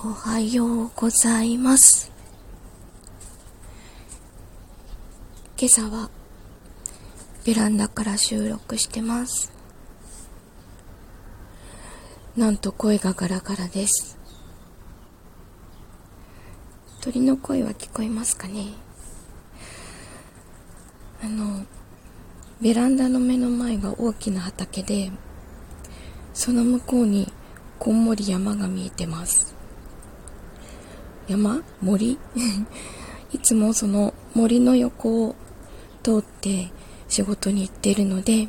おはようございます。今朝はベランダから収録してます。なんと声がガラガラです。鳥の声は聞こえますかね。あのベランダの目の前が大きな畑でその向こうにこんもり山が見えてます。山森？いつもその森の横を通って仕事に行っているので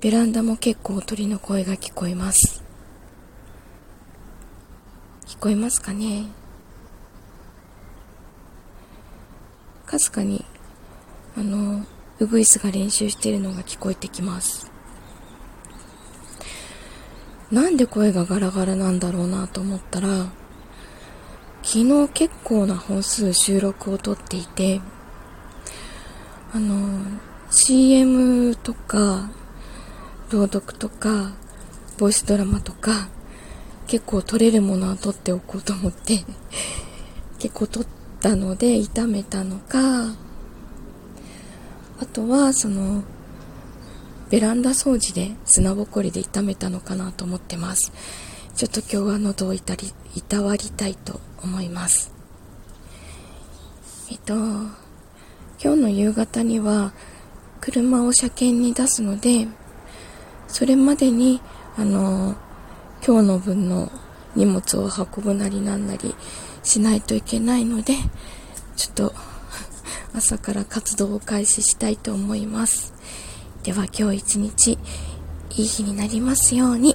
ベランダも結構鳥の声が聞こえます。聞こえますかね？かすかにあのウグイスが練習しているのが聞こえてきます。なんで声がガラガラなんだろうなと思ったら昨日結構な本数収録を撮っていてあの CM とか朗読とかボイスドラマとか結構撮れるものは撮っておこうと思って 結構撮ったので炒めたのかあとはそのベランダ掃除で砂ぼこりで炒めたのかなと思ってます。ちょっと今日は喉をいたりいたわりたいと思います。えっと今日の夕方には車を車検に出すのでそれまでにあの今日の分の荷物を運ぶなりなんなりしないといけないのでちょっと 朝から活動を開始したいと思います。では今日一日いい日になりますように。